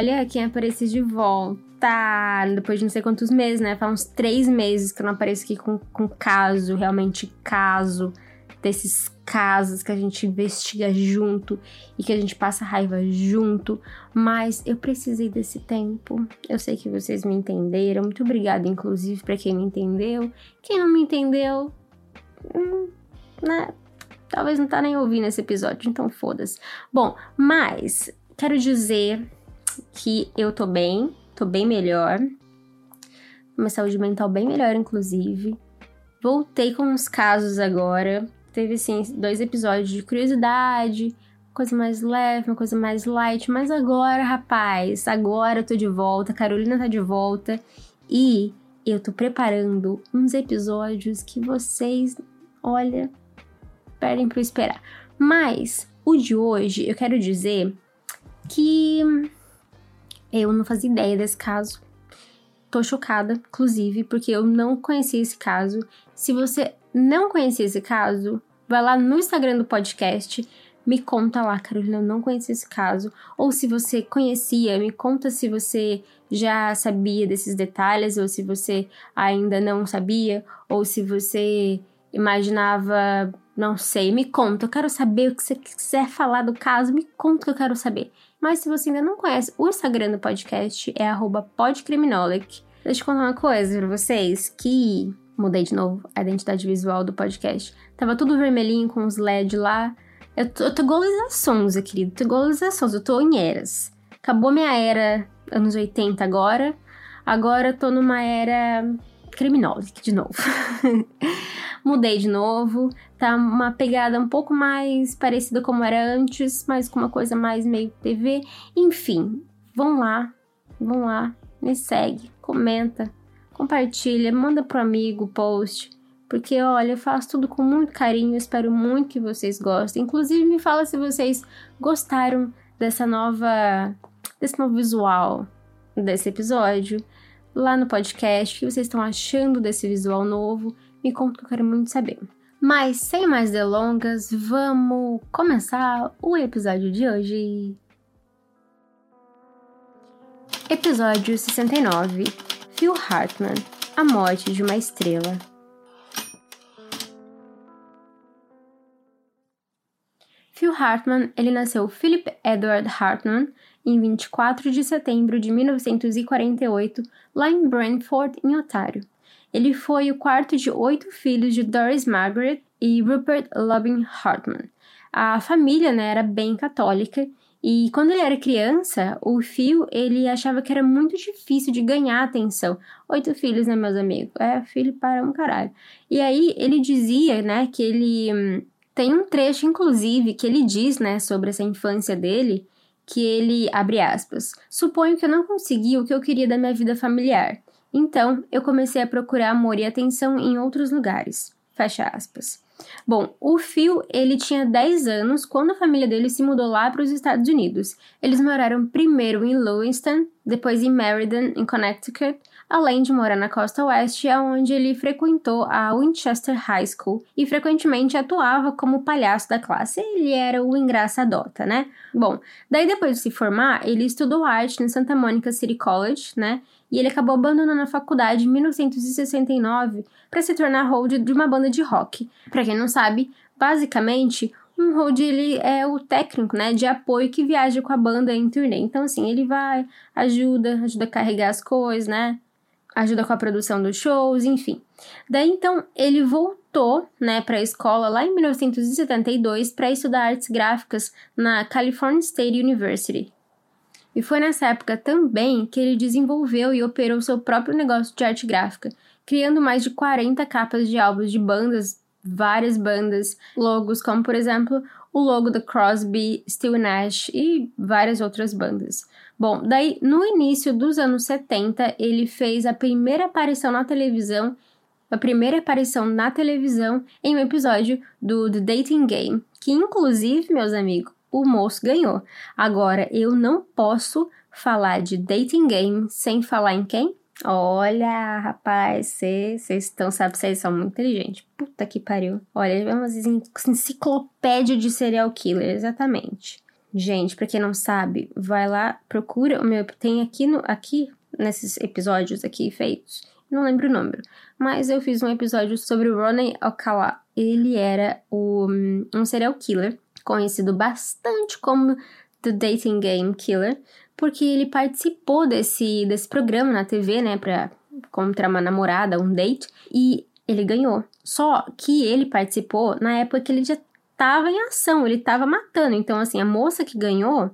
Olha quem apareceu de volta. Depois de não sei quantos meses, né? Faz uns três meses que eu não apareço aqui com, com caso, realmente caso. Desses casos que a gente investiga junto e que a gente passa raiva junto. Mas eu precisei desse tempo. Eu sei que vocês me entenderam. Muito obrigada, inclusive, para quem me entendeu. Quem não me entendeu, hum, né? Talvez não tá nem ouvindo esse episódio, então foda-se. Bom, mas quero dizer que eu tô bem, tô bem melhor. Minha saúde mental bem melhor, inclusive. Voltei com uns casos agora. Teve, assim, dois episódios de curiosidade, coisa mais leve, uma coisa mais light. Mas agora, rapaz, agora eu tô de volta. Carolina tá de volta. E eu tô preparando uns episódios que vocês, olha, perdem pra esperar. Mas o de hoje eu quero dizer que eu não fazia ideia desse caso. Tô chocada, inclusive, porque eu não conhecia esse caso. Se você não conhecia esse caso, vai lá no Instagram do podcast, me conta lá, Carolina, eu não conhecia esse caso. Ou se você conhecia, me conta se você já sabia desses detalhes, ou se você ainda não sabia, ou se você imaginava, não sei, me conta. Eu quero saber o que você quiser falar do caso, me conta que eu quero saber. Mas se você ainda não conhece, o Instagram do podcast é podcriminolic. Deixa eu contar uma coisa pra vocês, que mudei de novo a identidade visual do podcast. Tava tudo vermelhinho com os LED lá. Eu tô, eu tô igual Sonza, querido. Tô igual Lisa Sonza, eu tô em eras. Acabou minha era anos 80 agora. Agora eu tô numa era criminolic de novo. Mudei de novo, tá uma pegada um pouco mais parecida como era antes, mas com uma coisa mais meio TV. Enfim, vão lá, vão lá, me segue, comenta, compartilha, manda pro amigo post. Porque, olha, eu faço tudo com muito carinho, espero muito que vocês gostem. Inclusive, me fala se vocês gostaram dessa nova. desse novo visual desse episódio lá no podcast, o que vocês estão achando desse visual novo. Me conta que eu quero muito saber. Mas sem mais delongas, vamos começar o episódio de hoje. Episódio 69 Phil Hartman A Morte de uma Estrela. Phil Hartman, ele nasceu Philip Edward Hartman em 24 de setembro de 1948, lá em Brantford, em Ontário. Ele foi o quarto de oito filhos de Doris Margaret e Rupert Lubin Hartman. A família né, era bem católica e quando ele era criança, o Phil ele achava que era muito difícil de ganhar atenção. Oito filhos, né, meus amigos? É filho para um caralho. E aí ele dizia, né, que ele hum, tem um trecho, inclusive, que ele diz, né, sobre essa infância dele, que ele abre aspas. Suponho que eu não consegui o que eu queria da minha vida familiar. Então, eu comecei a procurar amor e atenção em outros lugares. Fecha aspas. Bom, o Phil, ele tinha 10 anos quando a família dele se mudou lá para os Estados Unidos. Eles moraram primeiro em Lewiston, depois em Meriden, em Connecticut, além de morar na costa oeste, onde ele frequentou a Winchester High School e frequentemente atuava como palhaço da classe. Ele era o engraçadota, né? Bom, daí depois de se formar, ele estudou arte no Santa Monica City College, né? E ele acabou abandonando a faculdade em 1969 para se tornar hold de uma banda de rock. Para quem não sabe, basicamente um hold ele é o técnico, né, de apoio que viaja com a banda em turnê. Então assim, ele vai, ajuda, ajuda a carregar as coisas, né? Ajuda com a produção dos shows, enfim. Daí então ele voltou, né, para a escola lá em 1972 para estudar artes gráficas na California State University. E foi nessa época também que ele desenvolveu e operou seu próprio negócio de arte gráfica, criando mais de 40 capas de álbuns de bandas, várias bandas, logos, como por exemplo o logo da Crosby, Still Nash e várias outras bandas. Bom, daí no início dos anos 70, ele fez a primeira aparição na televisão, a primeira aparição na televisão em um episódio do The Dating Game, que inclusive, meus amigos, o moço ganhou. Agora, eu não posso falar de Dating Game sem falar em quem? Olha, rapaz, vocês estão, sabe, vocês são muito inteligentes. Puta que pariu. Olha, é uma enciclopédia de serial killer, exatamente. Gente, pra quem não sabe, vai lá, procura o meu. Tem aqui, no, aqui nesses episódios aqui feitos, não lembro o número, mas eu fiz um episódio sobre o Ronnie Alcala. Ele era o, um serial killer, conhecido bastante como The Dating Game Killer, porque ele participou desse, desse programa na TV, né, pra contra uma namorada, um date, e ele ganhou. Só que ele participou na época que ele já estava em ação, ele estava matando. Então, assim, a moça que ganhou,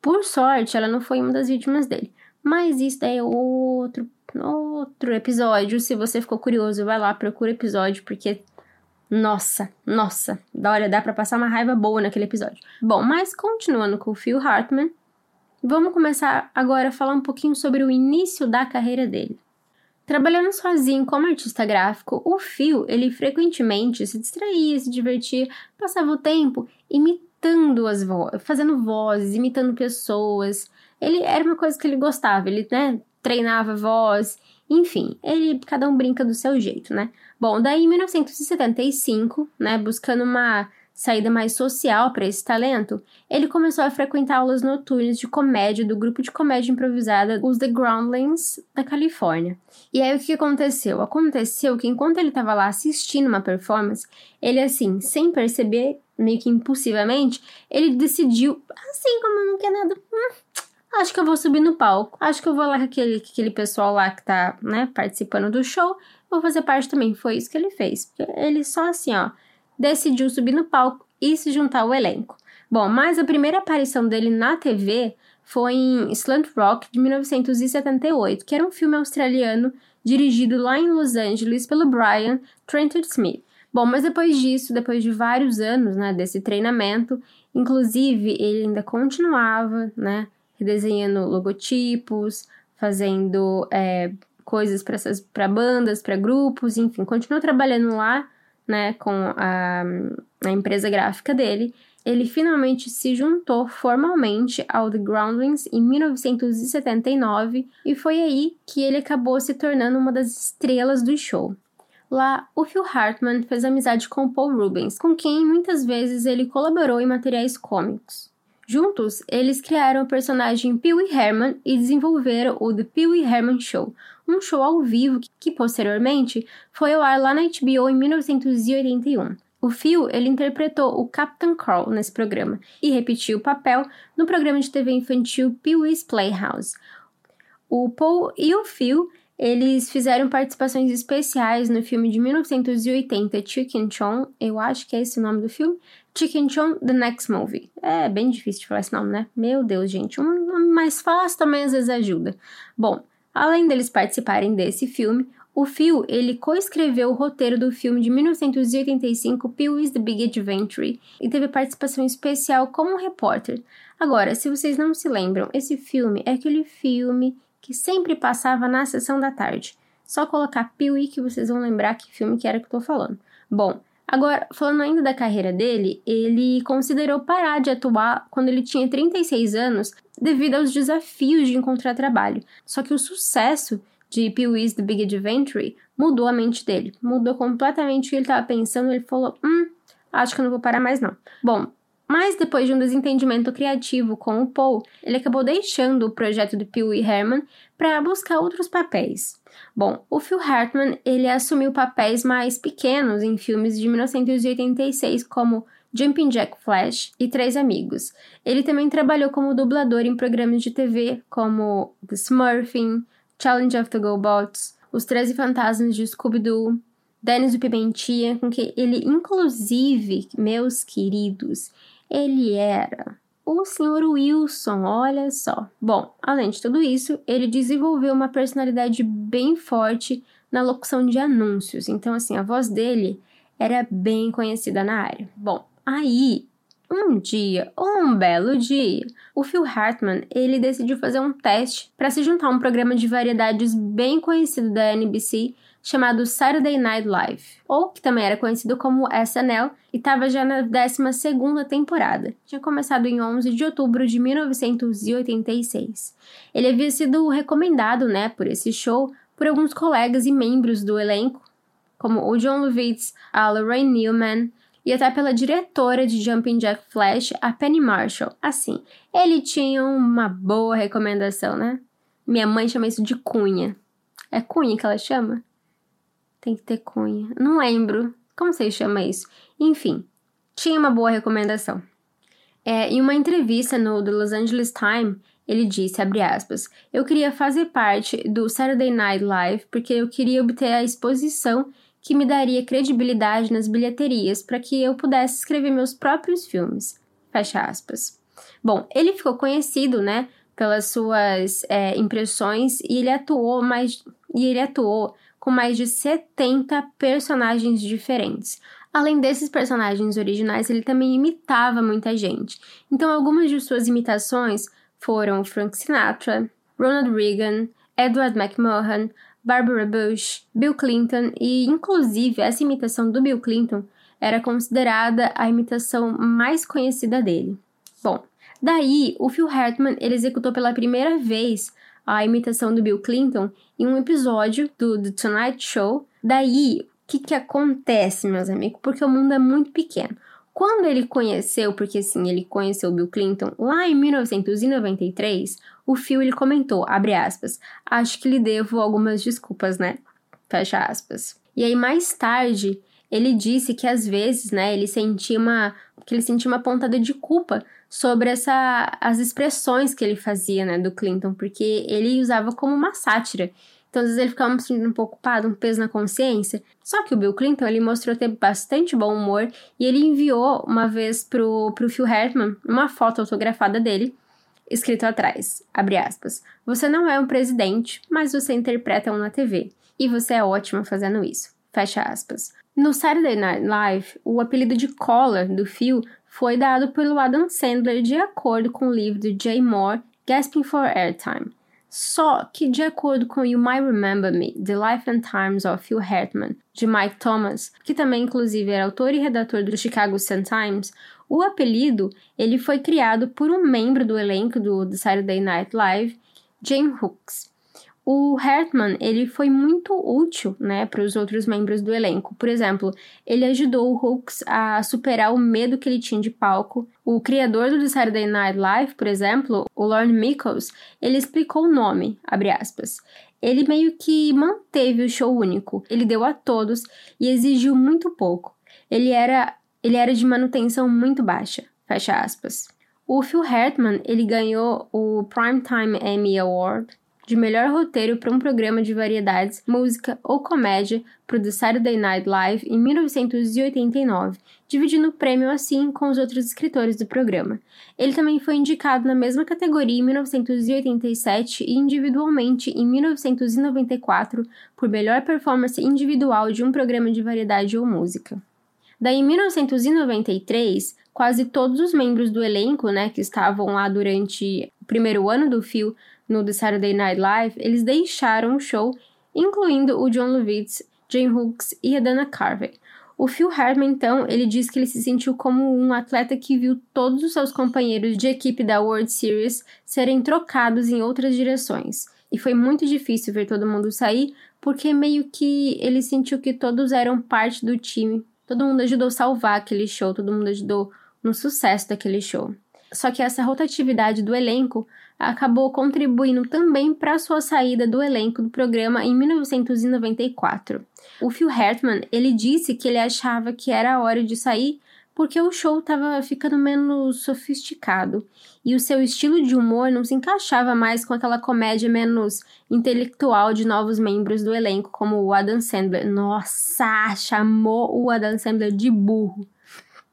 por sorte, ela não foi uma das vítimas dele. Mas isso daí é outro, outro episódio. Se você ficou curioso, vai lá, procura o episódio, porque. Nossa, nossa, olha, dá pra passar uma raiva boa naquele episódio. Bom, mas continuando com o Phil Hartman, Vamos começar agora a falar um pouquinho sobre o início da carreira dele. Trabalhando sozinho como artista gráfico, o Phil, ele frequentemente se distraía, se divertia, passava o tempo imitando as vozes, fazendo vozes, imitando pessoas. Ele era uma coisa que ele gostava, ele, né, treinava voz, enfim, ele cada um brinca do seu jeito, né? Bom, daí em 1975, né, buscando uma saída mais social para esse talento, ele começou a frequentar aulas noturnas de comédia do grupo de comédia improvisada os The Groundlings da Califórnia. E aí o que aconteceu? Aconteceu que enquanto ele estava lá assistindo uma performance, ele assim, sem perceber, meio que impulsivamente, ele decidiu, assim como não quer nada, hum, acho que eu vou subir no palco, acho que eu vou lá com aquele, aquele pessoal lá que tá, né, participando do show, vou fazer parte também. Foi isso que ele fez. Ele só assim, ó, decidiu subir no palco e se juntar ao elenco. Bom, mas a primeira aparição dele na TV foi em Slant Rock de 1978, que era um filme australiano dirigido lá em Los Angeles pelo Brian Trenton Smith. Bom, mas depois disso, depois de vários anos, né, desse treinamento, inclusive ele ainda continuava, né, redesenhando logotipos, fazendo é, coisas para bandas, para grupos, enfim, continuou trabalhando lá né, com a, a empresa gráfica dele, ele finalmente se juntou formalmente ao The Groundlings em 1979 e foi aí que ele acabou se tornando uma das estrelas do show. Lá, o Phil Hartman fez amizade com Paul Rubens, com quem muitas vezes ele colaborou em materiais cômicos. Juntos, eles criaram o personagem Pee Wee Herman e desenvolveram o The Pee Wee Herman Show, um show ao vivo que, posteriormente foi ao ar lá na HBO em 1981. O Phil, ele interpretou o Captain Carl nesse programa e repetiu o papel no programa de TV infantil Pee-wee's Playhouse. O Paul e o Phil, eles fizeram participações especiais no filme de 1980 Chicken Chong, eu acho que é esse o nome do filme, Chicken Chong The Next Movie. É bem difícil de falar esse nome, né? Meu Deus, gente, um nome mais fácil também às vezes ajuda. Bom, Além deles participarem desse filme, o Phil, ele coescreveu o roteiro do filme de 1985 Pee-wee's The Big Adventure e teve participação especial como repórter. Agora, se vocês não se lembram, esse filme é aquele filme que sempre passava na sessão da tarde. Só colocar Pee-wee que vocês vão lembrar que filme que era que eu tô falando. Bom, Agora, falando ainda da carreira dele, ele considerou parar de atuar quando ele tinha 36 anos devido aos desafios de encontrar trabalho. Só que o sucesso de Pee-wee's The Big Adventure mudou a mente dele, mudou completamente o que ele estava pensando. Ele falou: Hum, acho que eu não vou parar mais não. Bom, mas depois de um desentendimento criativo com o Paul, ele acabou deixando o projeto de Pee Wee Herman para buscar outros papéis. Bom, o Phil Hartman ele assumiu papéis mais pequenos em filmes de 1986 como Jumping Jack Flash e Três Amigos. Ele também trabalhou como dublador em programas de TV como The Smurfing, Challenge of the GoBots, Os Treze Fantasmas de Scooby-Doo, Dennis o Pimentinha, com que ele, inclusive, meus queridos, ele era o Sr. Wilson, olha só. Bom, além de tudo isso, ele desenvolveu uma personalidade bem forte na locução de anúncios. Então, assim, a voz dele era bem conhecida na área. Bom, aí um dia, um belo dia, o Phil Hartman ele decidiu fazer um teste para se juntar a um programa de variedades bem conhecido da NBC chamado Saturday Night Live, ou que também era conhecido como SNL e estava já na 12ª temporada. Tinha começado em 11 de outubro de 1986. Ele havia sido recomendado, né, por esse show por alguns colegas e membros do elenco, como o John Lovitz, a Lorraine Newman, e até pela diretora de Jumping Jack Flash, a Penny Marshall. Assim, ele tinha uma boa recomendação, né? Minha mãe chama isso de cunha. É cunha que ela chama? Tem que ter cunha. Não lembro. Como você chama isso? Enfim, tinha uma boa recomendação. É, em uma entrevista no The Los Angeles Times, ele disse, abre aspas, eu queria fazer parte do Saturday Night Live porque eu queria obter a exposição que me daria credibilidade nas bilheterias para que eu pudesse escrever meus próprios filmes. Fecha aspas. Bom, ele ficou conhecido, né, pelas suas é, impressões e ele atuou mais e ele atuou com mais de 70 personagens diferentes. Além desses personagens originais, ele também imitava muita gente. Então, algumas de suas imitações foram Frank Sinatra, Ronald Reagan, Edward McMahon, Barbara Bush, Bill Clinton e, inclusive, essa imitação do Bill Clinton era considerada a imitação mais conhecida dele. Bom, daí o Phil Hartman ele executou pela primeira vez a imitação do Bill Clinton em um episódio do The Tonight Show. Daí, o que, que acontece, meus amigos? Porque o mundo é muito pequeno. Quando ele conheceu, porque sim, ele conheceu Bill Clinton lá em 1993, o Phil ele comentou, abre aspas, acho que lhe devo algumas desculpas, né? Fecha aspas. E aí mais tarde, ele disse que às vezes, né, ele sentia uma que ele sentia uma pontada de culpa sobre essa as expressões que ele fazia, né, do Clinton, porque ele usava como uma sátira. Então, às vezes ele ficava sentindo um pouco ocupado, um peso na consciência. Só que o Bill Clinton, ele mostrou ter bastante bom humor e ele enviou uma vez pro, pro Phil Hartman uma foto autografada dele, escrito atrás, abre aspas, você não é um presidente, mas você interpreta um na TV. E você é ótima fazendo isso. Fecha aspas. No Saturday Night Live, o apelido de Collar do Phil foi dado pelo Adam Sandler de acordo com o livro de Jay Moore, Gasping for Airtime. Só que, de acordo com You Might Remember Me, The Life and Times of Phil Hartman, de Mike Thomas, que também inclusive era autor e redator do Chicago Sun-Times, o apelido ele foi criado por um membro do elenco do Saturday Night Live, Jane Hooks. O Hartman, ele foi muito útil, né, para os outros membros do elenco. Por exemplo, ele ajudou o Hooks a superar o medo que ele tinha de palco. O criador do Saturday Night Live, por exemplo, o Lorne Michaels, ele explicou o nome, abre aspas. Ele meio que manteve o show único. Ele deu a todos e exigiu muito pouco. Ele era, ele era de manutenção muito baixa, fecha aspas. O Phil Hartman, ele ganhou o Primetime Emmy Award de melhor roteiro para um programa de variedades, música ou comédia para o Saturday Night Live em 1989, dividindo o prêmio assim com os outros escritores do programa. Ele também foi indicado na mesma categoria em 1987 e individualmente em 1994 por melhor performance individual de um programa de variedade ou música. Daí, em 1993, quase todos os membros do elenco, né, que estavam lá durante o primeiro ano do fio no The Saturday Night Live, eles deixaram o show, incluindo o John Lovitz, Jane Hooks e a Dana Carvey. O Phil Hartman, então, ele diz que ele se sentiu como um atleta que viu todos os seus companheiros de equipe da World Series serem trocados em outras direções. E foi muito difícil ver todo mundo sair, porque meio que ele sentiu que todos eram parte do time. Todo mundo ajudou a salvar aquele show, todo mundo ajudou no sucesso daquele show. Só que essa rotatividade do elenco acabou contribuindo também para sua saída do elenco do programa em 1994. O Phil Hartman, ele disse que ele achava que era a hora de sair porque o show estava ficando menos sofisticado e o seu estilo de humor não se encaixava mais com aquela comédia menos intelectual de novos membros do elenco, como o Adam Sandler. Nossa, chamou o Adam Sandler de burro.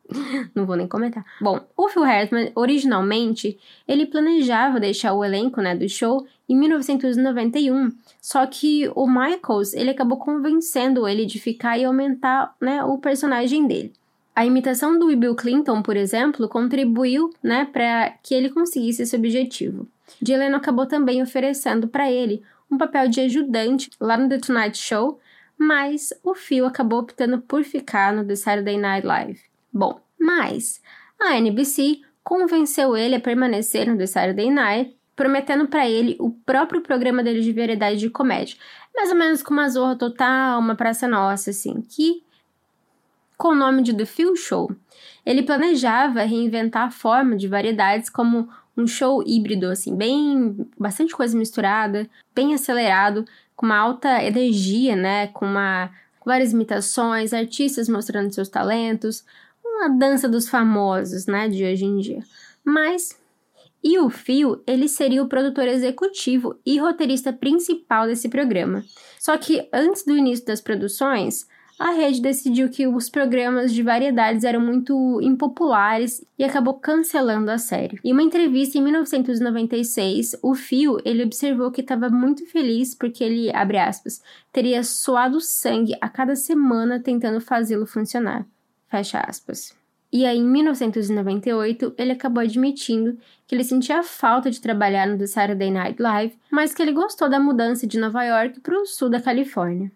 Não vou nem comentar. Bom, o Phil Hartman, originalmente, ele planejava deixar o elenco né, do show em 1991, só que o Michaels, ele acabou convencendo ele de ficar e aumentar né, o personagem dele. A imitação do Bill Clinton, por exemplo, contribuiu né, para que ele conseguisse esse objetivo. Dylan acabou também oferecendo para ele um papel de ajudante lá no The Tonight Show, mas o Phil acabou optando por ficar no The Saturday Night Live. Bom, mas a NBC convenceu ele a permanecer no The Saturday Night, prometendo para ele o próprio programa dele de variedade de comédia. Mais ou menos com uma zorra total, uma praça nossa, assim, que com o nome de The Phil Show. Ele planejava reinventar a forma de variedades como um show híbrido, assim, bem. bastante coisa misturada, bem acelerado, com uma alta energia, né? Com uma. Várias imitações, artistas mostrando seus talentos, uma dança dos famosos, né, de hoje em dia. Mas e o Phil, ele seria o produtor executivo e roteirista principal desse programa. Só que antes do início das produções, a rede decidiu que os programas de variedades eram muito impopulares e acabou cancelando a série. Em uma entrevista em 1996, o Phil ele observou que estava muito feliz porque ele, abre aspas, teria suado sangue a cada semana tentando fazê-lo funcionar. Fecha aspas. E aí, em 1998, ele acabou admitindo que ele sentia falta de trabalhar no The Saturday Night Live, mas que ele gostou da mudança de Nova York para o sul da Califórnia.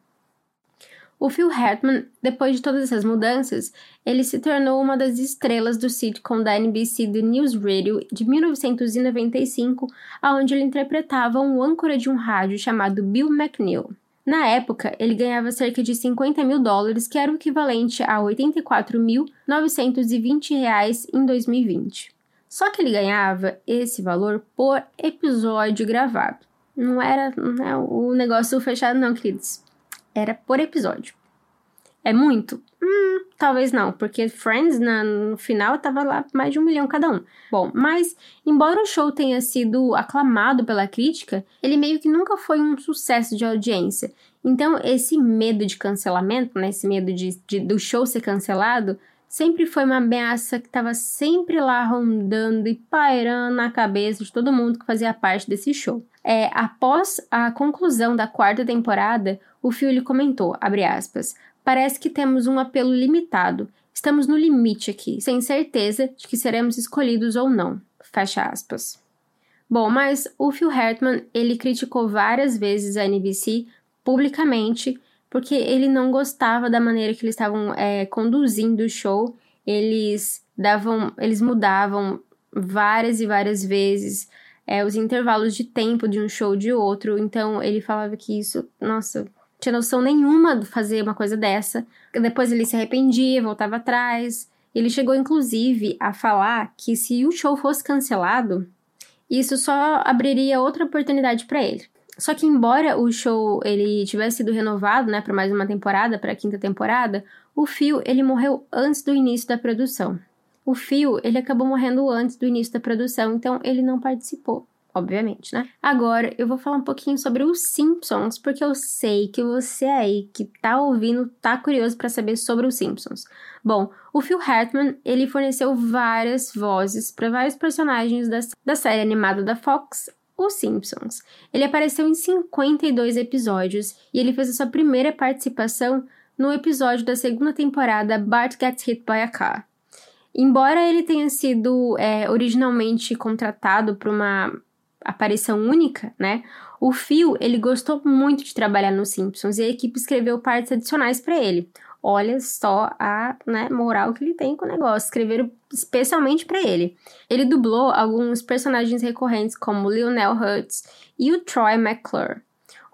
O Phil Hartman, depois de todas essas mudanças, ele se tornou uma das estrelas do sitcom da NBC The News Radio de 1995, onde ele interpretava um âncora de um rádio chamado Bill McNeil. Na época, ele ganhava cerca de 50 mil dólares, que era o equivalente a 84.920 reais em 2020. Só que ele ganhava esse valor por episódio gravado. Não era, não é o negócio fechado, não, queridos era por episódio. É muito? Hum, talvez não, porque Friends na, no final tava lá mais de um milhão cada um. Bom, mas embora o show tenha sido aclamado pela crítica, ele meio que nunca foi um sucesso de audiência. Então, esse medo de cancelamento, né, esse medo de, de do show ser cancelado, sempre foi uma ameaça que estava sempre lá rondando e pairando na cabeça de todo mundo que fazia parte desse show. É, após a conclusão da quarta temporada, o Phil comentou, aspas, parece que temos um apelo limitado. Estamos no limite aqui, sem certeza de que seremos escolhidos ou não. Fecha aspas. Bom, mas o Phil Hartman, ele criticou várias vezes a NBC publicamente porque ele não gostava da maneira que eles estavam é, conduzindo o show. Eles davam, eles mudavam várias e várias vezes é, os intervalos de tempo de um show de outro. Então ele falava que isso, nossa, tinha noção nenhuma de fazer uma coisa dessa. Depois ele se arrependia, voltava atrás. Ele chegou inclusive a falar que se o show fosse cancelado, isso só abriria outra oportunidade para ele. Só que embora o show ele tivesse sido renovado, né, para mais uma temporada, para a quinta temporada, o Phil ele morreu antes do início da produção. O Phil ele acabou morrendo antes do início da produção, então ele não participou, obviamente, né? Agora eu vou falar um pouquinho sobre os Simpsons, porque eu sei que você aí que tá ouvindo tá curioso para saber sobre os Simpsons. Bom, o Phil Hartman ele forneceu várias vozes para vários personagens da, da série animada da Fox os Simpsons. Ele apareceu em 52 episódios e ele fez a sua primeira participação no episódio da segunda temporada Bart Gets Hit by a Car. Embora ele tenha sido é, originalmente contratado para uma aparição única, né? O Phil ele gostou muito de trabalhar nos Simpsons e a equipe escreveu partes adicionais para ele. Olha só a né, moral que ele tem com o negócio. Escreveram especialmente para ele. Ele dublou alguns personagens recorrentes como Lionel Hutz e o Troy McClure.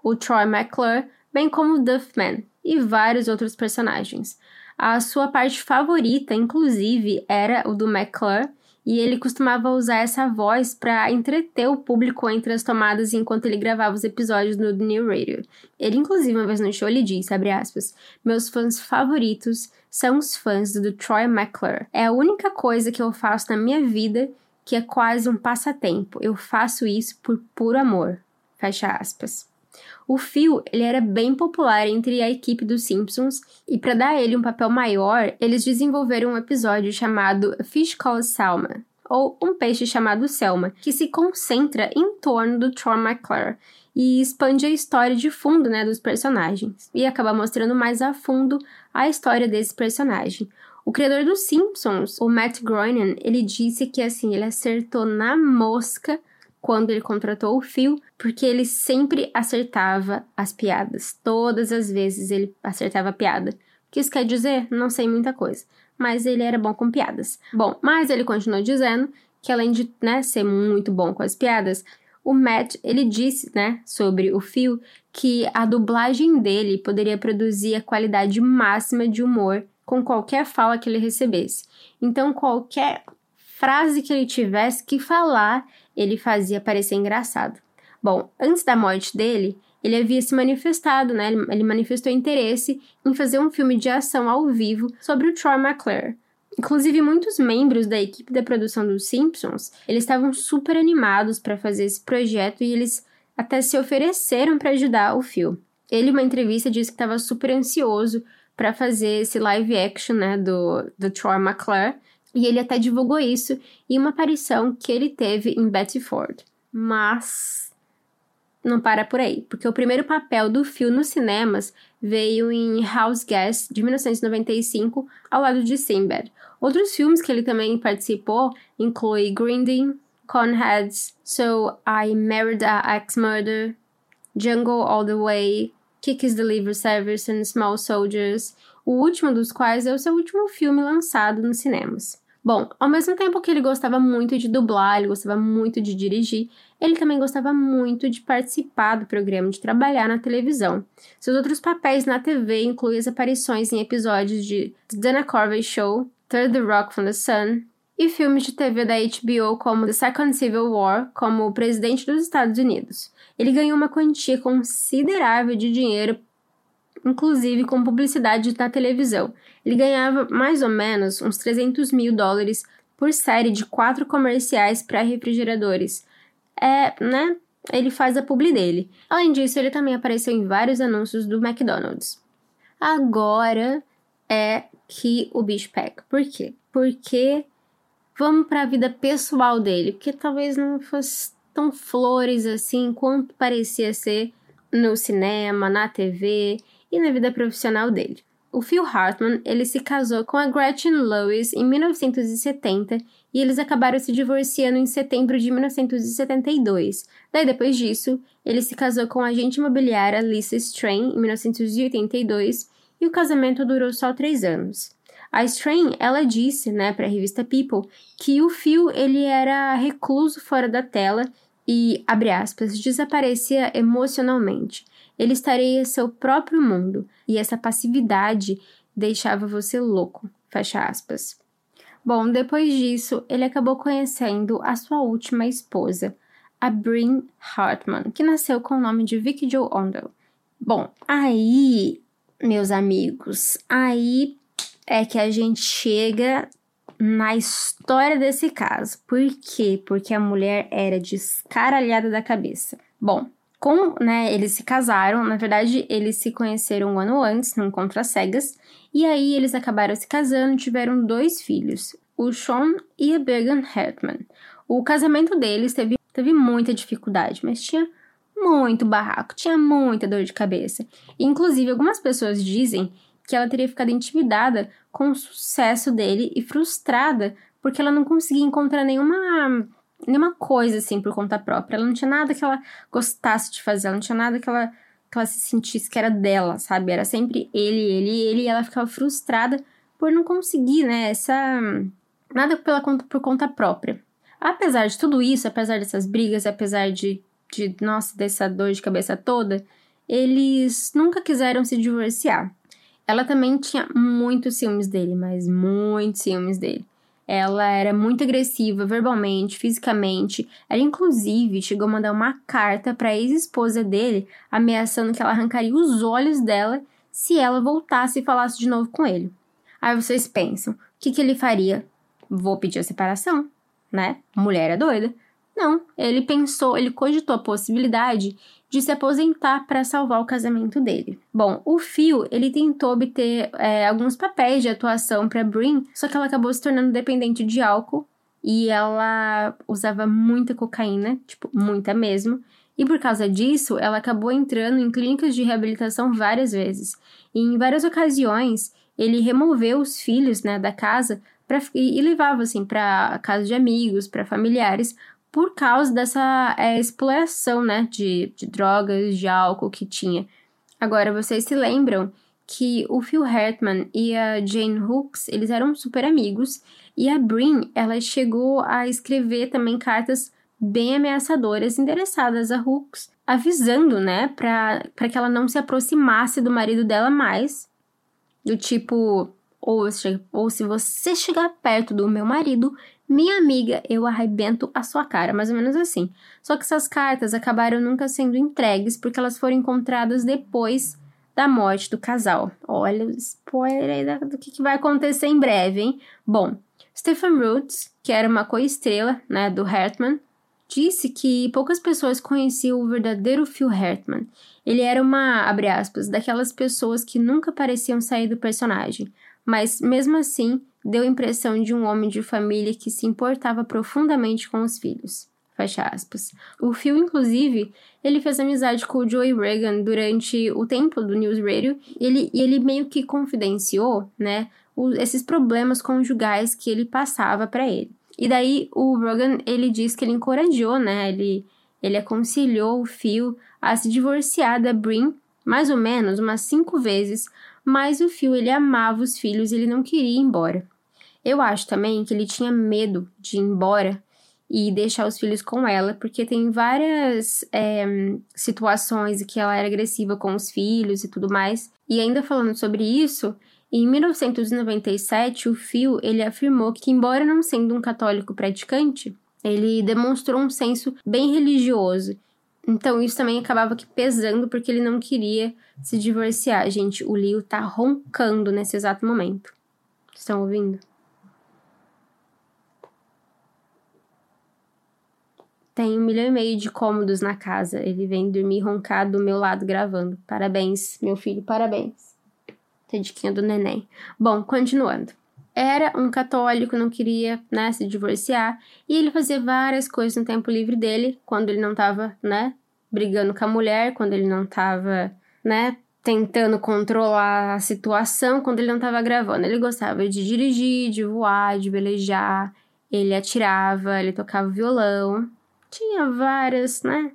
O Troy McClure, bem como o Duffman e vários outros personagens. A sua parte favorita, inclusive, era o do McClure, e ele costumava usar essa voz para entreter o público entre as tomadas enquanto ele gravava os episódios no New Radio. Ele, inclusive, uma vez no show, ele disse, abre aspas, meus fãs favoritos são os fãs do Troy McClure. É a única coisa que eu faço na minha vida que é quase um passatempo. Eu faço isso por puro amor. Fecha aspas. O Phil, ele era bem popular entre a equipe dos Simpsons e para dar a ele um papel maior, eles desenvolveram um episódio chamado Fish Called Salma, ou Um Peixe Chamado Selma, que se concentra em torno do Troy McClure e expande a história de fundo né, dos personagens, e acaba mostrando mais a fundo a história desse personagem. O criador dos Simpsons, o Matt Groening, ele disse que assim, ele acertou na mosca quando ele contratou o Phil, porque ele sempre acertava as piadas. Todas as vezes ele acertava a piada. O que isso quer dizer? Não sei muita coisa. Mas ele era bom com piadas. Bom, mas ele continuou dizendo que além de né, ser muito bom com as piadas, o Matt, ele disse, né, sobre o Phil, que a dublagem dele poderia produzir a qualidade máxima de humor com qualquer fala que ele recebesse. Então, qualquer frase que ele tivesse que falar, ele fazia parecer engraçado. Bom, antes da morte dele, ele havia se manifestado, né? Ele manifestou interesse em fazer um filme de ação ao vivo sobre o Troy McClure. Inclusive, muitos membros da equipe da produção dos Simpsons, eles estavam super animados para fazer esse projeto e eles até se ofereceram para ajudar o Phil. Ele, em uma entrevista, disse que estava super ansioso para fazer esse live action, né, do, do Troy McClure, e ele até divulgou isso em uma aparição que ele teve em Betty Ford. Mas não para por aí, porque o primeiro papel do Phil nos cinemas veio em House Guest, de 1995, ao lado de Sinbad. Outros filmes que ele também participou incluem Grinding, Conheads, So I Married a Ex-Murder, Jungle All the Way, Kick-Is Delivery Service and Small Soldiers, o último dos quais é o seu último filme lançado nos cinemas. Bom, ao mesmo tempo que ele gostava muito de dublar, ele gostava muito de dirigir, ele também gostava muito de participar do programa, de trabalhar na televisão. Seus outros papéis na TV incluem as aparições em episódios de The Dana Carvey Show, Third the Rock from the Sun, e filmes de TV da HBO como The Second Civil War, como o presidente dos Estados Unidos. Ele ganhou uma quantia considerável de dinheiro inclusive com publicidade na televisão. Ele ganhava mais ou menos uns 300 mil dólares por série de quatro comerciais para refrigeradores. É, né? Ele faz a publi dele. Além disso, ele também apareceu em vários anúncios do McDonald's. Agora é que o bicho pega. Por quê? Porque vamos para a vida pessoal dele, porque talvez não fosse tão flores assim quanto parecia ser no cinema, na TV e na vida profissional dele. O Phil Hartman, ele se casou com a Gretchen Lewis em 1970 e eles acabaram se divorciando em setembro de 1972. Daí depois disso, ele se casou com a agente imobiliária Lisa Strain em 1982 e o casamento durou só três anos. A Strain, ela disse, né, para a revista People, que o Phil ele era recluso fora da tela e, abre aspas, desaparecia emocionalmente. Ele estaria seu próprio mundo e essa passividade deixava você louco. Fecha aspas. Bom, depois disso, ele acabou conhecendo a sua última esposa, a Bryn Hartman, que nasceu com o nome de Vicky Joe Ondel. Bom, aí, meus amigos, aí é que a gente chega na história desse caso. Por quê? Porque a mulher era descaralhada da cabeça. Bom, com, né, eles se casaram, na verdade, eles se conheceram um ano antes, num encontro às cegas, e aí eles acabaram se casando e tiveram dois filhos, o Sean e a Bergen Hartman. O casamento deles teve, teve muita dificuldade, mas tinha muito barraco, tinha muita dor de cabeça. Inclusive, algumas pessoas dizem que ela teria ficado intimidada com o sucesso dele e frustrada porque ela não conseguia encontrar nenhuma nenhuma coisa assim por conta própria. Ela não tinha nada que ela gostasse de fazer, ela não tinha nada que ela, que ela se sentisse que era dela, sabe? Era sempre ele, ele, ele, e ela ficava frustrada por não conseguir, né? Essa. Nada pela por conta própria. Apesar de tudo isso, apesar dessas brigas, apesar de, de, nossa, dessa dor de cabeça toda, eles nunca quiseram se divorciar. Ela também tinha muitos ciúmes dele, mas muitos ciúmes dele. Ela era muito agressiva verbalmente, fisicamente. Ela, inclusive, chegou a mandar uma carta para a ex-esposa dele, ameaçando que ela arrancaria os olhos dela se ela voltasse e falasse de novo com ele. Aí vocês pensam, o que, que ele faria? Vou pedir a separação, né? Mulher é doida. Não, ele pensou, ele cogitou a possibilidade de se aposentar para salvar o casamento dele. Bom, o Phil, ele tentou obter é, alguns papéis de atuação para Brin, só que ela acabou se tornando dependente de álcool e ela usava muita cocaína, tipo, muita mesmo. E por causa disso, ela acabou entrando em clínicas de reabilitação várias vezes. E em várias ocasiões, ele removeu os filhos, né, da casa pra, e, e levava assim para casa de amigos, para familiares, por causa dessa é, exploração, né, de, de drogas, de álcool que tinha. Agora, vocês se lembram que o Phil Hartman e a Jane Hooks, eles eram super amigos, e a Brin, ela chegou a escrever também cartas bem ameaçadoras endereçadas a Hooks, avisando, né, para que ela não se aproximasse do marido dela mais, do tipo, ou, ou se você chegar perto do meu marido, minha amiga, eu arrebento a sua cara, mais ou menos assim. Só que essas cartas acabaram nunca sendo entregues porque elas foram encontradas depois da morte do casal. Olha o spoiler aí do que, vai acontecer em breve, hein? Bom, Stephen Roots, que era uma co-estrela né, do Hartman, disse que poucas pessoas conheciam o verdadeiro Phil Hartman. Ele era uma, abre aspas, daquelas pessoas que nunca pareciam sair do personagem, mas mesmo assim deu a impressão de um homem de família que se importava profundamente com os filhos. Fecha aspas. O Phil, inclusive, ele fez amizade com o Joey Reagan durante o tempo do News Radio e ele, ele meio que confidenciou, né, o, esses problemas conjugais que ele passava para ele. E daí o Rogan, ele diz que ele encorajou, né, ele, ele aconselhou o Phil a se divorciar da Brin mais ou menos umas cinco vezes, mas o Phil, ele amava os filhos ele não queria ir embora. Eu acho também que ele tinha medo de ir embora e deixar os filhos com ela, porque tem várias é, situações que ela era agressiva com os filhos e tudo mais. E ainda falando sobre isso, em 1997, o Phil ele afirmou que, embora não sendo um católico praticante, ele demonstrou um senso bem religioso. Então isso também acabava que pesando porque ele não queria se divorciar. Gente, o Leo tá roncando nesse exato momento. Estão ouvindo? Tem um milhão e meio de cômodos na casa. Ele vem dormir roncado do meu lado gravando. Parabéns, meu filho, parabéns. Tadiquinha do neném. Bom, continuando. Era um católico, não queria, né, se divorciar. E ele fazia várias coisas no tempo livre dele, quando ele não tava, né, brigando com a mulher, quando ele não tava, né, tentando controlar a situação, quando ele não tava gravando. Ele gostava de dirigir, de voar, de velejar. Ele atirava, ele tocava violão tinha várias, né?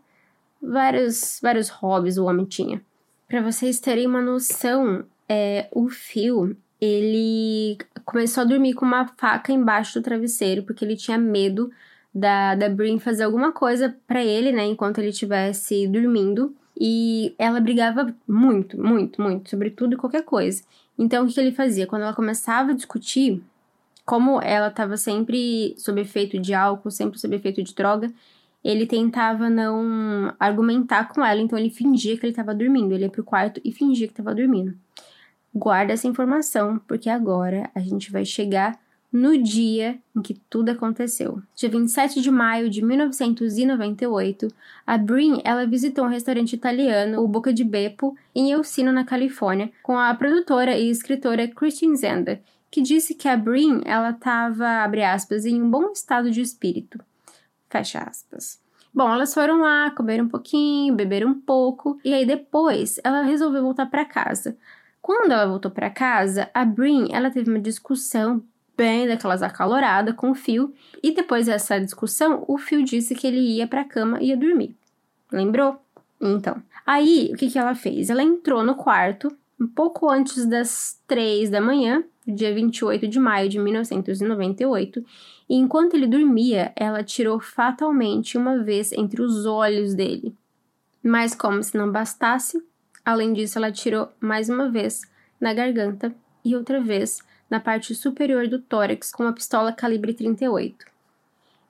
Vários, vários hobbies o homem tinha. Para vocês terem uma noção, é, o Phil, ele começou a dormir com uma faca embaixo do travesseiro, porque ele tinha medo da, da Brin fazer alguma coisa para ele, né, enquanto ele estivesse dormindo. E ela brigava muito, muito, muito, sobre tudo e qualquer coisa. Então, o que ele fazia? Quando ela começava a discutir, como ela estava sempre sob efeito de álcool, sempre sob efeito de droga, ele tentava não argumentar com ela, então ele fingia que ele estava dormindo. Ele ia pro quarto e fingia que estava dormindo. Guarda essa informação, porque agora a gente vai chegar no dia em que tudo aconteceu. Dia 27 de maio de 1998, a Brin ela visitou um restaurante italiano, o Boca de Beppo, em Elsino, na Califórnia, com a produtora e escritora Christine Zenda, que disse que a Brin ela estava, abre aspas, em um bom estado de espírito. Fecha aspas. Bom, elas foram lá, comeram um pouquinho, beberam um pouco, e aí depois ela resolveu voltar para casa. Quando ela voltou para casa, a Brin, ela teve uma discussão bem daquelas acalorada com o Phil, e depois dessa discussão, o Phil disse que ele ia para cama e ia dormir. Lembrou? Então, aí o que, que ela fez? Ela entrou no quarto um pouco antes das três da manhã, dia 28 de maio de 1998, e enquanto ele dormia, ela tirou fatalmente uma vez entre os olhos dele. Mas, como se não bastasse, além disso, ela tirou mais uma vez na garganta e outra vez na parte superior do tórax com uma pistola calibre 38.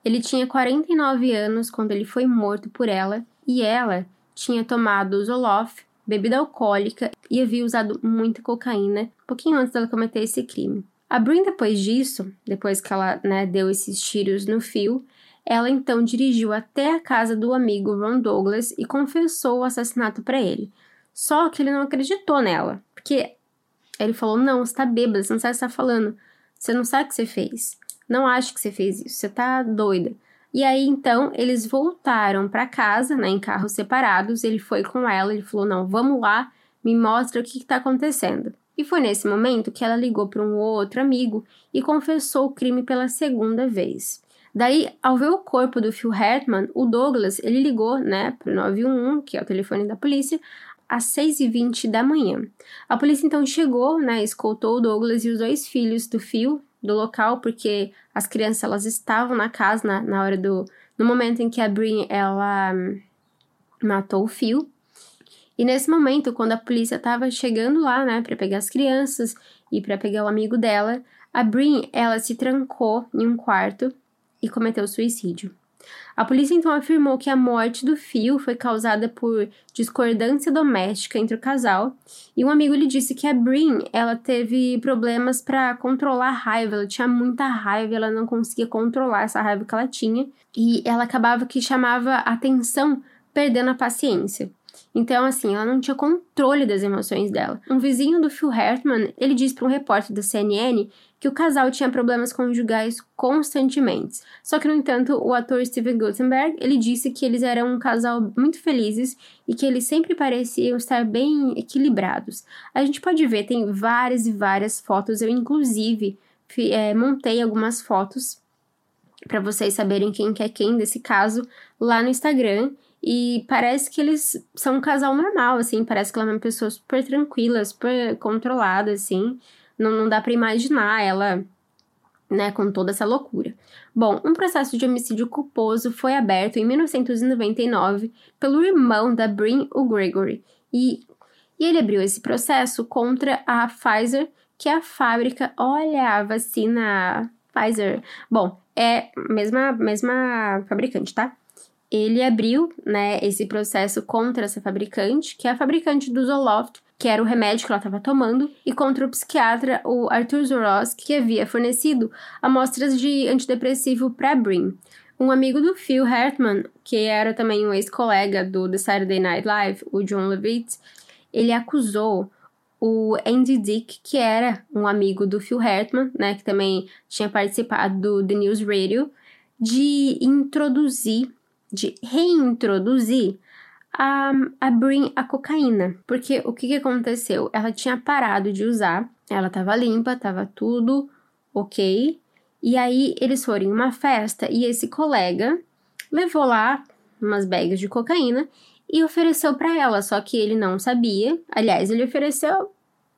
Ele tinha 49 anos quando ele foi morto por ela e ela tinha tomado Zoloft, bebida alcoólica e havia usado muita cocaína pouquinho antes dela cometer esse crime. A Brin, depois disso, depois que ela né, deu esses tiros no fio, ela então dirigiu até a casa do amigo Ron Douglas e confessou o assassinato para ele. Só que ele não acreditou nela, porque ele falou: Não, você tá bêbada, você não sabe o que você tá falando. Você não sabe o que você fez. Não acho que você fez isso, você tá doida. E aí então eles voltaram para casa, né, em carros separados. Ele foi com ela, ele falou: "Não, vamos lá, me mostra o que está acontecendo". E foi nesse momento que ela ligou para um outro amigo e confessou o crime pela segunda vez. Daí, ao ver o corpo do Phil Hartman, o Douglas, ele ligou, né, pro 911, que é o telefone da polícia, às 6h20 da manhã. A polícia então chegou, né, escoltou Douglas e os dois filhos do Phil do local, porque as crianças elas estavam na casa na, na hora do no momento em que a Brin ela hum, matou o Phil. E nesse momento, quando a polícia estava chegando lá, né, para pegar as crianças e para pegar o amigo dela, a Brin ela se trancou em um quarto e cometeu suicídio. A polícia então afirmou que a morte do Phil foi causada por discordância doméstica entre o casal, e um amigo lhe disse que a Brin, ela teve problemas para controlar a raiva, ela tinha muita raiva, ela não conseguia controlar essa raiva que ela tinha, e ela acabava que chamava atenção perdendo a paciência. Então, assim, ela não tinha controle das emoções dela. Um vizinho do Phil Hartman, ele disse para um repórter da CNN que o casal tinha problemas conjugais constantemente. Só que, no entanto, o ator Steven Guttenberg, ele disse que eles eram um casal muito felizes e que eles sempre pareciam estar bem equilibrados. A gente pode ver, tem várias e várias fotos, eu inclusive é, montei algumas fotos para vocês saberem quem que é quem desse caso lá no Instagram. E parece que eles são um casal normal, assim, parece que ela é uma pessoa super tranquila, super controlada, assim. Não, não dá para imaginar ela, né, com toda essa loucura. Bom, um processo de homicídio culposo foi aberto em 1999 pelo irmão da Brin, o Gregory, e, e ele abriu esse processo contra a Pfizer, que é a fábrica, olha, a vacina Pfizer. Bom, é mesma mesma fabricante, tá? Ele abriu, né, esse processo contra essa fabricante, que é a fabricante do Zoloft, que era o remédio que ela estava tomando, e contra o psiquiatra, o Arthur Zorowski, que havia fornecido amostras de antidepressivo para Brin. Um amigo do Phil Hartman, que era também um ex-colega do The Saturday Night Live, o John Levitt, ele acusou o Andy Dick, que era um amigo do Phil Hartman, né, que também tinha participado do The News Radio, de introduzir, de reintroduzir a, a Brin a cocaína. Porque o que, que aconteceu? Ela tinha parado de usar, ela tava limpa, tava tudo ok. E aí eles foram em uma festa e esse colega levou lá umas bags de cocaína e ofereceu para ela, só que ele não sabia. Aliás, ele ofereceu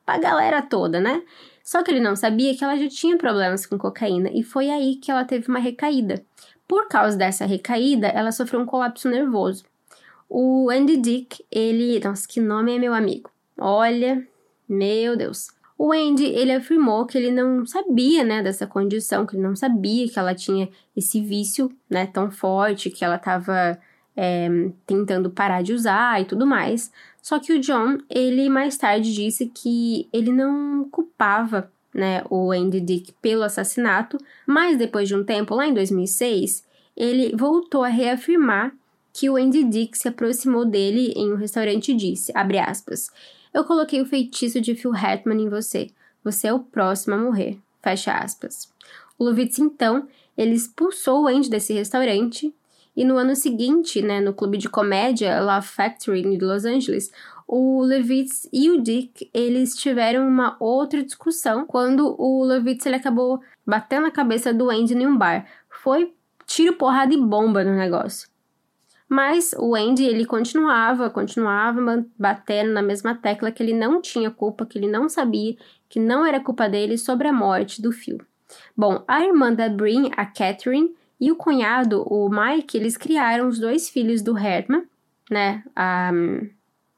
pra galera toda, né? Só que ele não sabia que ela já tinha problemas com cocaína e foi aí que ela teve uma recaída. Por causa dessa recaída, ela sofreu um colapso nervoso. O Andy Dick, ele. Nossa, que nome é meu amigo? Olha, meu Deus. O Andy, ele afirmou que ele não sabia, né, dessa condição, que ele não sabia que ela tinha esse vício, né, tão forte, que ela estava é, tentando parar de usar e tudo mais. Só que o John, ele mais tarde disse que ele não culpava, né, o Andy Dick pelo assassinato, mas depois de um tempo, lá em 2006, ele voltou a reafirmar que o Andy Dick se aproximou dele em um restaurante e disse, abre aspas, eu coloquei o feitiço de Phil Hartman em você. Você é o próximo a morrer. Fecha aspas. O Lovitz, então, ele expulsou o Andy desse restaurante e no ano seguinte, né, no clube de comédia Love Factory de Los Angeles, o Levitz e o Dick, eles tiveram uma outra discussão quando o Levitz ele acabou batendo a cabeça do Andy em um bar. Foi tiro, porrada e bomba no negócio. Mas o Andy, ele continuava, continuava batendo na mesma tecla que ele não tinha culpa, que ele não sabia, que não era culpa dele sobre a morte do Phil. Bom, a irmã da Brin, a Catherine, e o cunhado, o Mike, eles criaram os dois filhos do Herman, né? A um,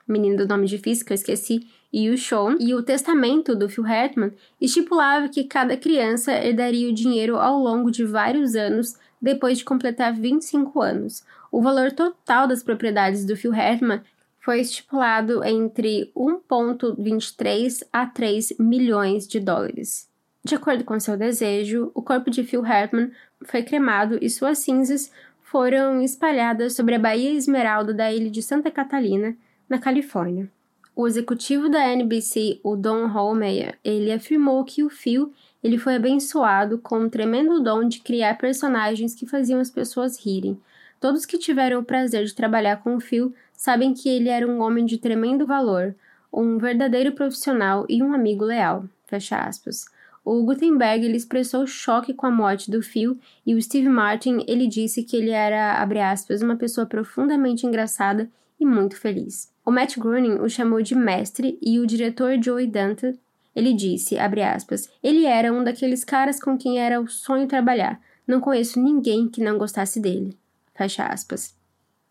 menina do nome difícil que eu esqueci, e o Sean. E o testamento do Phil Hartman estipulava que cada criança herdaria o dinheiro ao longo de vários anos depois de completar 25 anos. O valor total das propriedades do Phil Hartman foi estipulado entre 1,23 a 3 milhões de dólares. De acordo com seu desejo, o corpo de Phil Hartman foi cremado e suas cinzas foram espalhadas sobre a Baía Esmeralda da ilha de Santa Catalina, na Califórnia. O executivo da NBC, o Don Holmeyer, ele afirmou que o Phil ele foi abençoado com um tremendo dom de criar personagens que faziam as pessoas rirem. Todos que tiveram o prazer de trabalhar com o Phil sabem que ele era um homem de tremendo valor, um verdadeiro profissional e um amigo leal. Fecha aspas. O Gutenberg ele expressou choque com a morte do Phil e o Steve Martin ele disse que ele era, abre aspas, uma pessoa profundamente engraçada e muito feliz. O Matt Groening o chamou de mestre e o diretor Joey Dante, ele disse, abre aspas, ele era um daqueles caras com quem era o sonho trabalhar. Não conheço ninguém que não gostasse dele. Fecha aspas.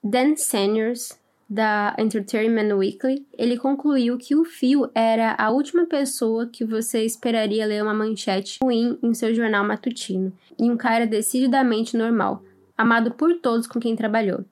Dan Seniors, da Entertainment Weekly, ele concluiu que o Phil era a última pessoa que você esperaria ler uma manchete ruim em seu jornal matutino, e um cara decididamente normal, amado por todos com quem trabalhou.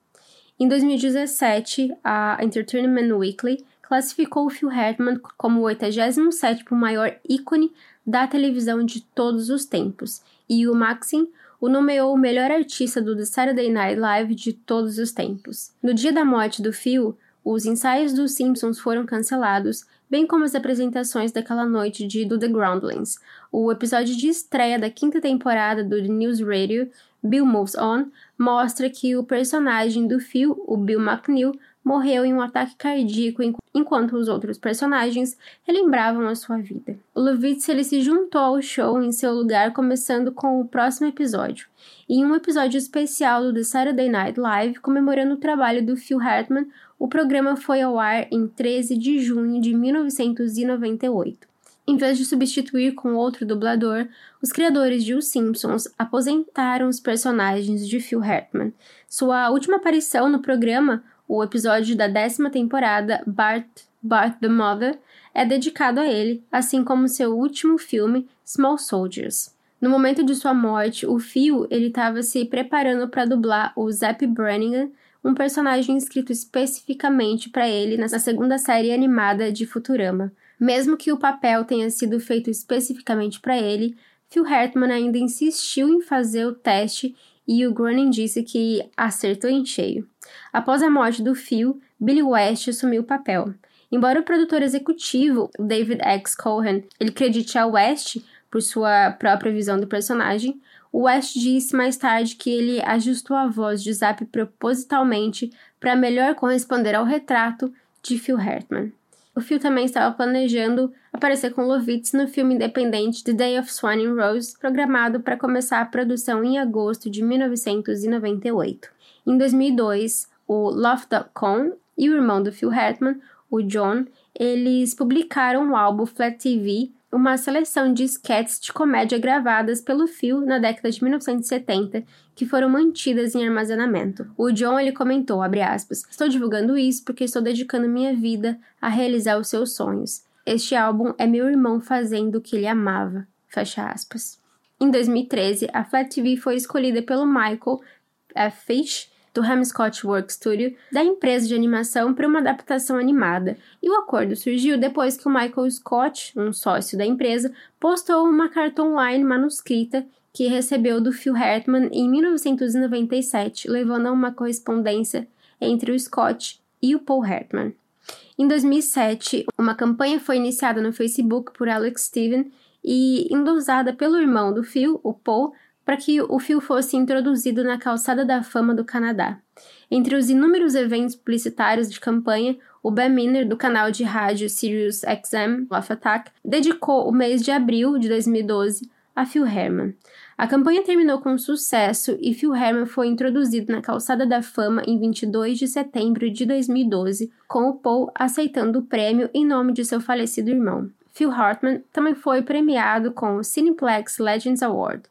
Em 2017, a Entertainment Weekly classificou o Phil Hartman como o 87º maior ícone da televisão de todos os tempos, e o Maxim o nomeou o melhor artista do Saturday Night Live de todos os tempos. No dia da morte do Phil, os ensaios dos Simpsons foram cancelados, bem como as apresentações daquela noite de Do The Groundlings. O episódio de estreia da quinta temporada do The News Radio Bill Moves On mostra que o personagem do Phil, o Bill McNeil, morreu em um ataque cardíaco enquanto os outros personagens relembravam a sua vida. O Lovitz ele se juntou ao show em seu lugar, começando com o próximo episódio. Em um episódio especial do The Saturday Night Live, comemorando o trabalho do Phil Hartman, o programa foi ao ar em 13 de junho de 1998. Em vez de substituir com outro dublador, os criadores de Os Simpsons aposentaram os personagens de Phil Hartman. Sua última aparição no programa, o episódio da décima temporada, Bart, Bart the Mother, é dedicado a ele, assim como seu último filme, Small Soldiers. No momento de sua morte, o Phil estava se preparando para dublar o Zapp Brannigan, um personagem escrito especificamente para ele na segunda série animada de Futurama. Mesmo que o papel tenha sido feito especificamente para ele, Phil Hartman ainda insistiu em fazer o teste e o Groening disse que acertou em cheio. Após a morte do Phil, Billy West assumiu o papel. Embora o produtor executivo, David X. Cohen, ele acredite a West por sua própria visão do personagem, West disse mais tarde que ele ajustou a voz de Zapp propositalmente para melhor corresponder ao retrato de Phil Hartman. O Phil também estava planejando aparecer com Lovitz no filme independente The Day of Swan and Rose, programado para começar a produção em agosto de 1998. Em 2002, o Love.com e o irmão do Phil Hartman, o John, eles publicaram o álbum Flat TV uma seleção de sketches de comédia gravadas pelo Phil na década de 1970 que foram mantidas em armazenamento. O John ele comentou, aspas, "Estou divulgando isso porque estou dedicando minha vida a realizar os seus sonhos. Este álbum é meu irmão fazendo o que ele amava." Fecha aspas. Em 2013, a Flat TV foi escolhida pelo Michael F. Fish do Scott Work Studio, da empresa de animação para uma adaptação animada. E o acordo surgiu depois que o Michael Scott, um sócio da empresa, postou uma carta online manuscrita que recebeu do Phil Hartman em 1997, levando a uma correspondência entre o Scott e o Paul Hartman. Em 2007, uma campanha foi iniciada no Facebook por Alex Steven e endossada pelo irmão do Phil, o Paul, para que o fio fosse introduzido na calçada da fama do Canadá. Entre os inúmeros eventos publicitários de campanha, o Ben Miner, do canal de rádio Sirius XM Love Attack, dedicou o mês de abril de 2012 a Phil Herman. A campanha terminou com sucesso e Phil Herman foi introduzido na calçada da fama em 22 de setembro de 2012, com o Paul aceitando o prêmio em nome de seu falecido irmão. Phil Hartman também foi premiado com o Cineplex Legends Award.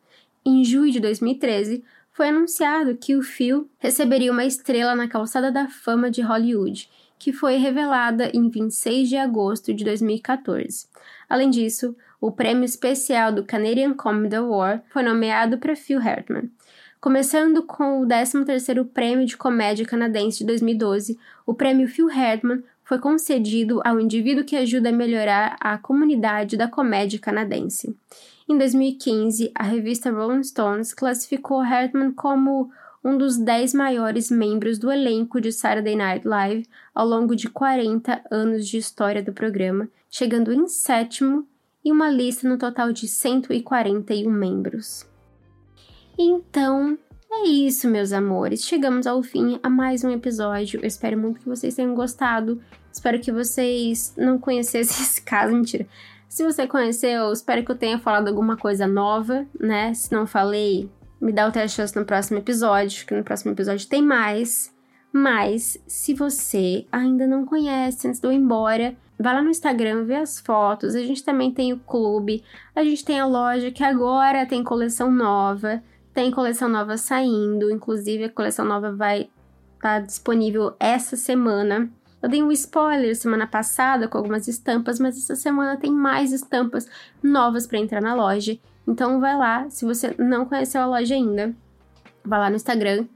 Em julho de 2013, foi anunciado que o Phil receberia uma estrela na Calçada da Fama de Hollywood, que foi revelada em 26 de agosto de 2014. Além disso, o prêmio especial do Canadian Comedy Award foi nomeado para Phil Hartman. Começando com o 13º Prêmio de Comédia Canadense de 2012, o prêmio Phil Hartman foi concedido ao indivíduo que ajuda a melhorar a comunidade da comédia canadense. Em 2015, a revista Rolling Stones classificou Hartman como um dos 10 maiores membros do elenco de Saturday Night Live ao longo de 40 anos de história do programa, chegando em sétimo em uma lista no total de 141 membros. Então, é isso, meus amores. Chegamos ao fim a mais um episódio. Eu espero muito que vocês tenham gostado. Espero que vocês não conhecessem esse caso. Mentira. Se você conheceu, espero que eu tenha falado alguma coisa nova, né? Se não falei, me dá outra chance no próximo episódio, que no próximo episódio tem mais. Mas, se você ainda não conhece, antes de eu ir embora, vai lá no Instagram, vê as fotos. A gente também tem o clube, a gente tem a loja que agora tem coleção nova, tem coleção nova saindo, inclusive a coleção nova vai estar tá disponível essa semana. Eu dei um spoiler semana passada com algumas estampas, mas essa semana tem mais estampas novas para entrar na loja. Então vai lá, se você não conheceu a loja ainda, vai lá no Instagram,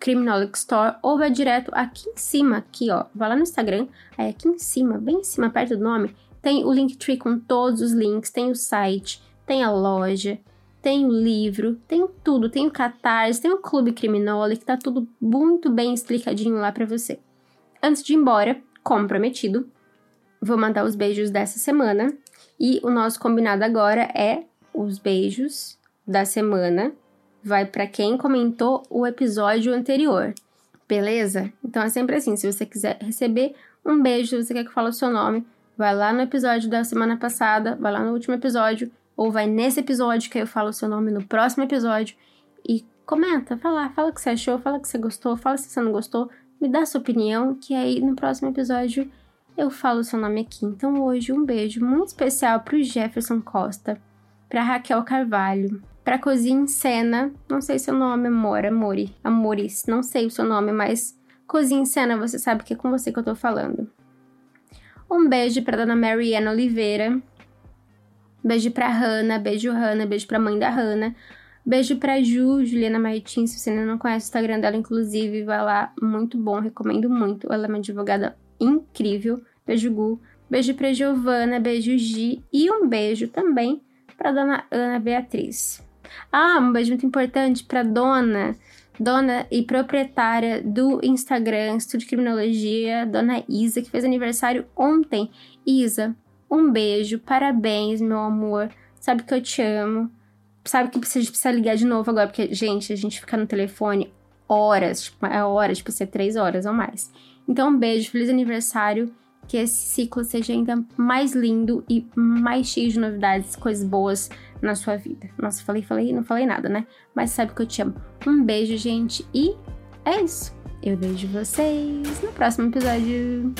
Criminology Store, ou vai direto aqui em cima, aqui ó, vai lá no Instagram, aí aqui em cima, bem em cima, perto do nome, tem o Linktree com todos os links, tem o site, tem a loja, tem o livro, tem tudo, tem o Catarse, tem o Clube Criminole, que tá tudo muito bem explicadinho lá para você. Antes de ir embora, como prometido, vou mandar os beijos dessa semana e o nosso combinado agora é os beijos da semana vai para quem comentou o episódio anterior. Beleza? Então é sempre assim, se você quiser receber um beijo, se você quer que eu fale o seu nome, vai lá no episódio da semana passada, vai lá no último episódio, ou vai nesse episódio que eu falo o seu nome no próximo episódio e comenta, fala, fala o que você achou, fala que você gostou, fala se você não gostou, me dá sua opinião, que aí no próximo episódio eu falo o seu nome aqui. Então hoje um beijo muito especial pro Jefferson Costa para Raquel Carvalho, para Cozinha Cena, não sei seu nome, amor, Amori, Amores, não sei o seu nome, mas Cozinha Cena, você sabe que é com você que eu tô falando. Um beijo para dona Mariana Oliveira. Beijo para Hanna, beijo Hanna, beijo para mãe da Hanna. Beijo pra Ju, Juliana Martins, se você ainda não conhece o Instagram dela, inclusive, vai lá, muito bom, recomendo muito. Ela é uma advogada incrível. Beijo, Gu. Beijo pra Giovana, beijo, Gi. E um beijo também para dona Ana Beatriz. Ah, um beijo muito importante para dona, dona e proprietária do Instagram Estúdio Criminologia, dona Isa, que fez aniversário ontem. Isa, um beijo, parabéns, meu amor. Sabe que eu te amo. Sabe que a gente precisa ligar de novo agora, porque, gente, a gente fica no telefone horas, tipo, é hora, tipo, ser três horas ou mais. Então, um beijo, feliz aniversário que esse ciclo seja ainda mais lindo e mais cheio de novidades, coisas boas na sua vida. Nossa, falei, falei, não falei nada, né? Mas sabe que eu te amo. Um beijo, gente, e é isso. Eu vejo vocês no próximo episódio.